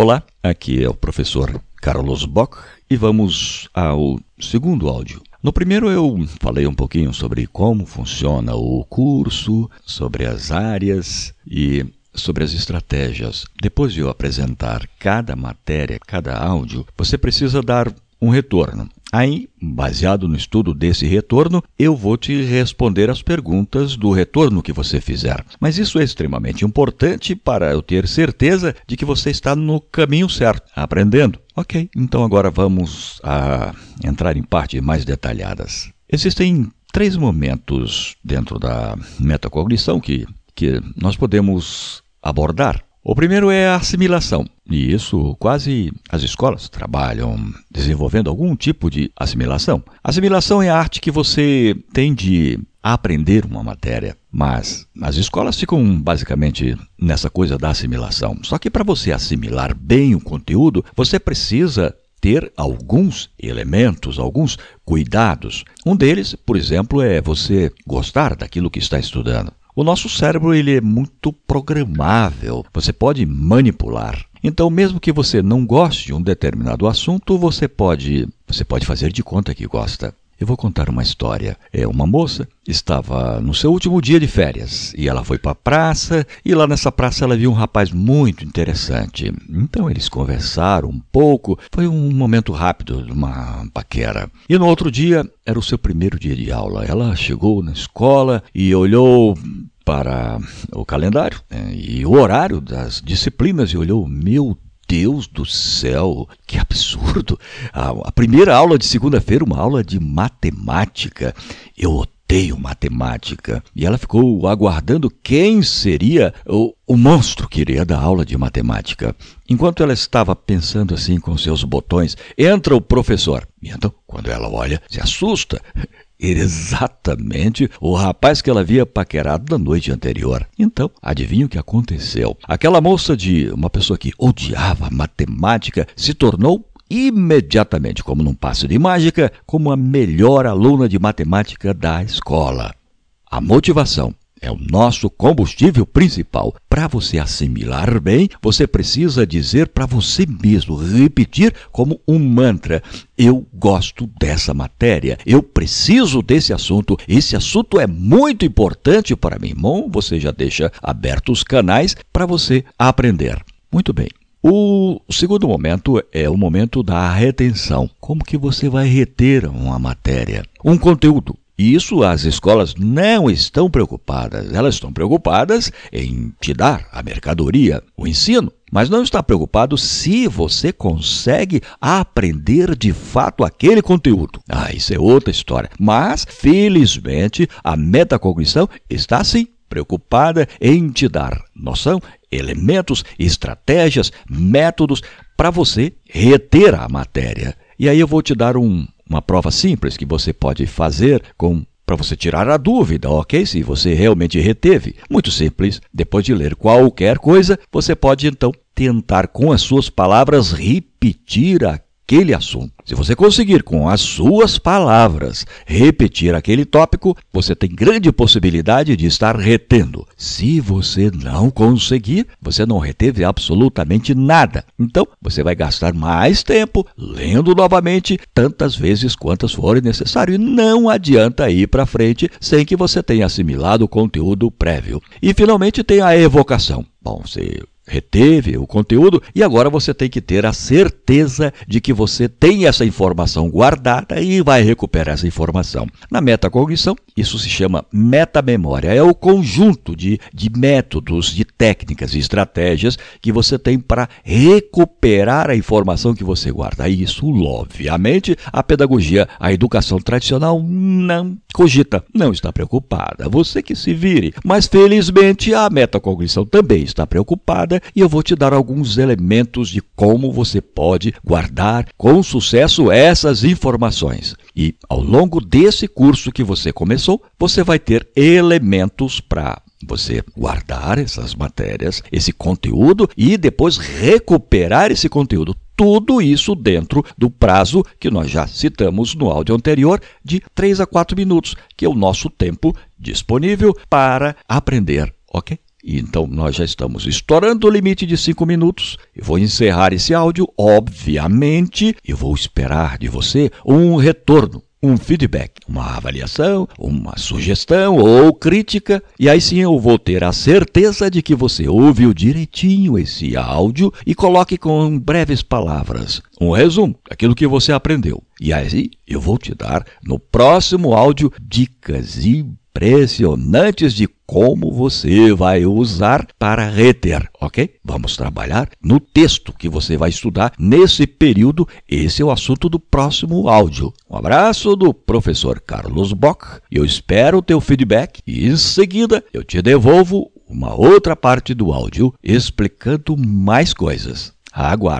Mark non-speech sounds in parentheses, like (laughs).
Olá, aqui é o professor Carlos Bock e vamos ao segundo áudio. No primeiro eu falei um pouquinho sobre como funciona o curso, sobre as áreas e sobre as estratégias. Depois de eu apresentar cada matéria, cada áudio, você precisa dar um retorno. Aí, baseado no estudo desse retorno, eu vou te responder as perguntas do retorno que você fizer. Mas isso é extremamente importante para eu ter certeza de que você está no caminho certo, aprendendo. Ok, então agora vamos a entrar em partes mais detalhadas. Existem três momentos dentro da metacognição que, que nós podemos abordar. O primeiro é a assimilação, e isso quase as escolas trabalham desenvolvendo algum tipo de assimilação. Assimilação é a arte que você tem de aprender uma matéria, mas as escolas ficam basicamente nessa coisa da assimilação. Só que para você assimilar bem o conteúdo, você precisa ter alguns elementos, alguns cuidados. Um deles, por exemplo, é você gostar daquilo que está estudando. O nosso cérebro ele é muito programável, você pode manipular. Então, mesmo que você não goste de um determinado assunto, você pode, você pode fazer de conta que gosta. Eu vou contar uma história. É uma moça estava no seu último dia de férias e ela foi para a praça e lá nessa praça ela viu um rapaz muito interessante. Então eles conversaram um pouco. Foi um momento rápido de uma paquera. E no outro dia era o seu primeiro dia de aula. Ela chegou na escola e olhou para o calendário né, e o horário das disciplinas e olhou, meu Deus do céu, que absurdo! A, a primeira aula de segunda-feira, uma aula de matemática. Eu odeio matemática. E ela ficou aguardando quem seria o, o monstro que iria dar aula de matemática. Enquanto ela estava pensando assim com seus botões, entra o professor. E então, quando ela olha, se assusta (laughs) exatamente o rapaz que ela havia paquerado na noite anterior. Então, adivinha o que aconteceu? Aquela moça de uma pessoa que odiava matemática se tornou imediatamente, como num passo de mágica, como a melhor aluna de matemática da escola. A motivação é o nosso combustível principal. Para você assimilar bem, você precisa dizer para você mesmo, repetir como um mantra: Eu gosto dessa matéria, eu preciso desse assunto, esse assunto é muito importante para mim. Bom, você já deixa abertos os canais para você aprender. Muito bem. O segundo momento é o momento da retenção. Como que você vai reter uma matéria? Um conteúdo. E isso as escolas não estão preocupadas. Elas estão preocupadas em te dar a mercadoria, o ensino, mas não está preocupado se você consegue aprender de fato aquele conteúdo. Ah, isso é outra história. Mas, felizmente, a metacognição está sim preocupada em te dar noção, elementos, estratégias, métodos para você reter a matéria. E aí eu vou te dar um uma prova simples que você pode fazer com para você tirar a dúvida, ok? Se você realmente reteve. Muito simples. Depois de ler qualquer coisa, você pode então tentar com as suas palavras repetir a aquele assunto. Se você conseguir, com as suas palavras, repetir aquele tópico, você tem grande possibilidade de estar retendo. Se você não conseguir, você não reteve absolutamente nada. Então, você vai gastar mais tempo lendo novamente, tantas vezes quantas forem necessário. E não adianta ir para frente sem que você tenha assimilado o conteúdo prévio. E, finalmente, tem a evocação. Bom, você reteve o conteúdo e agora você tem que ter a certeza de que você tem essa informação guardada e vai recuperar essa informação. Na metacognição, isso se chama metamemória. É o conjunto de, de métodos, de técnicas e estratégias que você tem para recuperar a informação que você guarda. Isso, obviamente, a pedagogia, a educação tradicional não cogita, não está preocupada. Você que se vire. Mas felizmente a metacognição também está preocupada e eu vou te dar alguns elementos de como você pode guardar com sucesso essas informações. E ao longo desse curso que você começou, você vai ter elementos para você guardar essas matérias, esse conteúdo e depois recuperar esse conteúdo. Tudo isso dentro do prazo que nós já citamos no áudio anterior, de 3 a 4 minutos, que é o nosso tempo disponível para aprender, ok? Então nós já estamos estourando o limite de cinco minutos. Eu vou encerrar esse áudio, obviamente, e vou esperar de você um retorno um feedback, uma avaliação, uma sugestão ou crítica, e aí sim eu vou ter a certeza de que você ouviu direitinho esse áudio e coloque com breves palavras um resumo daquilo que você aprendeu. E aí eu vou te dar no próximo áudio dicas impressionantes de como você vai usar para reter, ok? Vamos trabalhar no texto que você vai estudar nesse período. Esse é o assunto do próximo áudio. Um abraço do professor Carlos Bock. Eu espero o teu feedback e em seguida eu te devolvo uma outra parte do áudio explicando mais coisas. Aguarde.